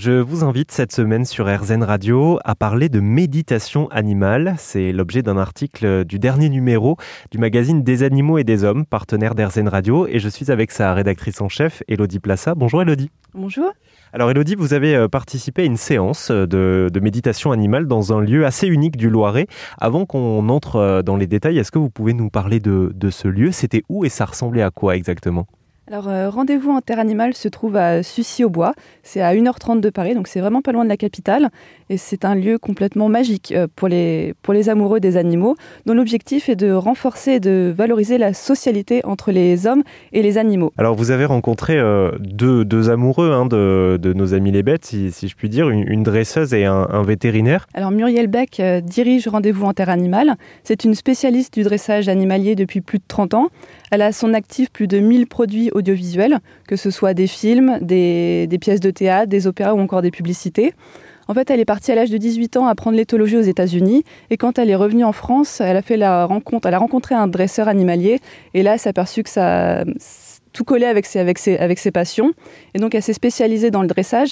Je vous invite cette semaine sur RZN Radio à parler de méditation animale. C'est l'objet d'un article du dernier numéro du magazine Des animaux et des hommes, partenaire d'RZN Radio. Et je suis avec sa rédactrice en chef, Elodie Plassa. Bonjour Elodie. Bonjour. Alors Elodie, vous avez euh, participé à une séance euh, de, méditation animale dans un lieu assez unique du Loiret. Avant qu'on entre euh, dans les détails, est-ce que vous pouvez nous parler de, de ce lieu? C'était où et ça ressemblait à quoi exactement? Alors, euh, Rendez-vous en Terre Animale se trouve à Sucy-au-Bois. C'est à 1h30 de Paris, donc c'est vraiment pas loin de la capitale. Et c'est un lieu complètement magique euh, pour les, pour les amoureux des animaux, dont l'objectif est de renforcer et de valoriser la socialité entre les hommes et les animaux. Alors, vous avez rencontré euh, deux, deux, amoureux hein, de, de, nos amis les bêtes, si, si je puis dire, une, dresseuse et un, un, vétérinaire. Alors, Muriel Beck dirige Rendez-vous en Terre Animale. C'est une spécialiste du dressage animalier depuis plus de 30 ans. Elle a à son actif plus de 1000 produits audiovisuels, que ce soit des films, des, des pièces de théâtre, des opéras ou encore des publicités. En fait, elle est partie à l'âge de 18 ans apprendre l'éthologie aux États-Unis. Et quand elle est revenue en France, elle a fait la rencontre, elle a rencontré un dresseur animalier. Et là, elle s'est aperçue que ça tout collait avec ses, avec, ses, avec ses passions. Et donc, elle s'est spécialisée dans le dressage.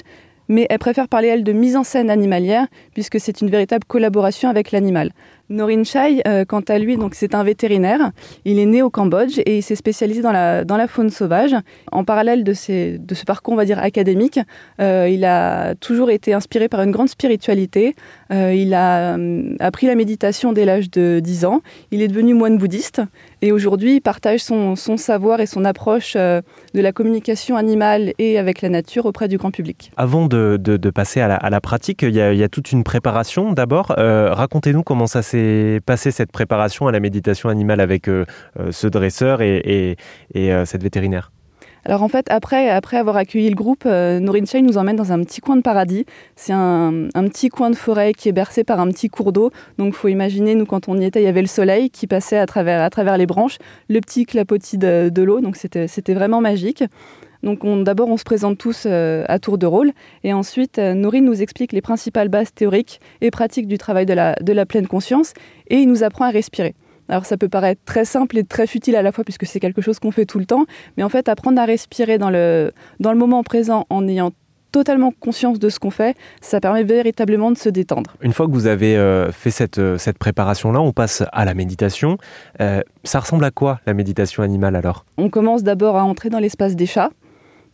Mais elle préfère parler, elle, de mise en scène animalière, puisque c'est une véritable collaboration avec l'animal. Norin Chai, euh, quant à lui, donc c'est un vétérinaire. Il est né au Cambodge et il s'est spécialisé dans la, dans la faune sauvage. En parallèle de, de ce parcours, on va dire, académique, euh, il a toujours été inspiré par une grande spiritualité. Euh, il a hum, appris la méditation dès l'âge de 10 ans. Il est devenu moine bouddhiste et aujourd'hui, il partage son, son, savoir et son approche de la communication animale et avec la nature auprès du grand public. Avant de, de, passer à la, à la, pratique, il y, a, toute une préparation d'abord. Racontez-nous comment ça s'est passé cette préparation à la méditation animale avec euh, euh, ce dresseur et, euh, cette vétérinaire? Alors en fait, après, après avoir accueilli le groupe, euh, Norin Chai nous emmène dans un petit coin de paradis. C'est un, un, petit coin de forêt qui est bercé par un petit cours d'eau. Donc faut imaginer, nous quand on y était, il y avait le soleil qui passait à travers, à travers les branches, le petit clapotis de, de l'eau. Donc c'était vraiment magique. Donc d'abord on se présente tous euh, à tour de rôle et ensuite euh, Nourine nous explique les principales bases théoriques et pratiques du travail de la, de la pleine conscience et il nous apprend à respirer. Alors ça peut paraître très simple et très futile à la fois puisque c'est quelque chose qu'on fait tout le temps, mais en fait apprendre à respirer dans le, dans le moment présent en ayant totalement conscience de ce qu'on fait, ça permet véritablement de se détendre. Une fois que vous avez euh, fait cette, euh, cette préparation-là, on passe à la méditation. Euh, ça ressemble à quoi la méditation animale alors? On commence d'abord à entrer dans l'espace des chats.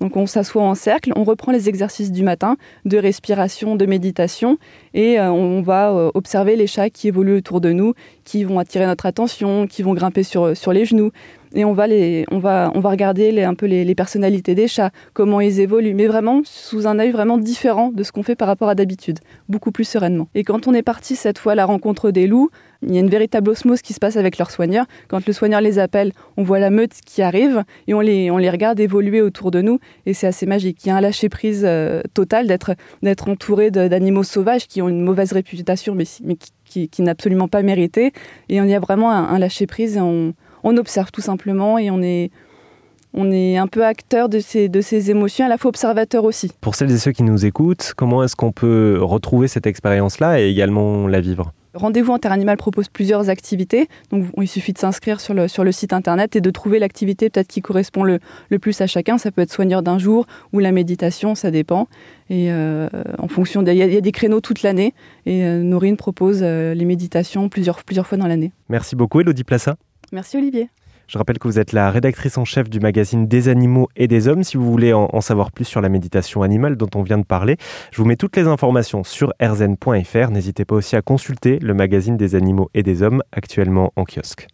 Donc on s'assoit en cercle, on reprend les exercices du matin de respiration, de méditation et euh, on va euh, observer les chats qui évoluent autour de nous, qui vont attirer notre attention, qui vont grimper sur, sur les genoux et on va, les, on va, on va regarder les, un peu les, personnalités des chats, comment ils évoluent, mais vraiment sous un œil vraiment différent de ce qu'on fait par rapport à d'habitude, beaucoup plus sereinement. Et quand on est parti cette fois à la rencontre des loups, il y a une véritable osmose qui se passe avec leurs soigneurs. Quand le soigneur les appelle, on voit la meute qui arrive et on les, on les regarde évoluer autour de nous et c'est assez magique. Il y a un lâcher-prise euh, total d'être entouré d'animaux sauvages qui ont une mauvaise réputation mais, qui, qui, qui n'a absolument pas mérité et on y a vraiment un, un lâcher-prise et on, on observe tout simplement et on est, on est un peu acteur de ces, de ces émotions, à la fois observateur aussi. Pour celles et ceux qui nous écoutent, comment est-ce qu'on peut retrouver cette expérience-là et également la vivre? Rendez-vous en Terre Animale propose plusieurs activités. Donc, il suffit de s'inscrire sur le, sur le site internet et de trouver l'activité peut-être qui correspond le, le, plus à chacun. Ça peut être soigneur d'un jour ou la méditation, ça dépend. Et euh, en fonction, il y, y, a des créneaux toute l'année. Et euh, Norine propose euh, les méditations plusieurs, plusieurs fois dans l'année. Merci beaucoup, Elodie Plassa. Merci Olivier. Je rappelle que vous êtes la rédactrice en chef du magazine Des animaux et des hommes. Si vous voulez en, savoir plus sur la méditation animale dont on vient de parler, je vous mets toutes les informations sur rzn.fr. N'hésitez pas aussi à consulter le magazine Des animaux et des hommes actuellement en kiosque.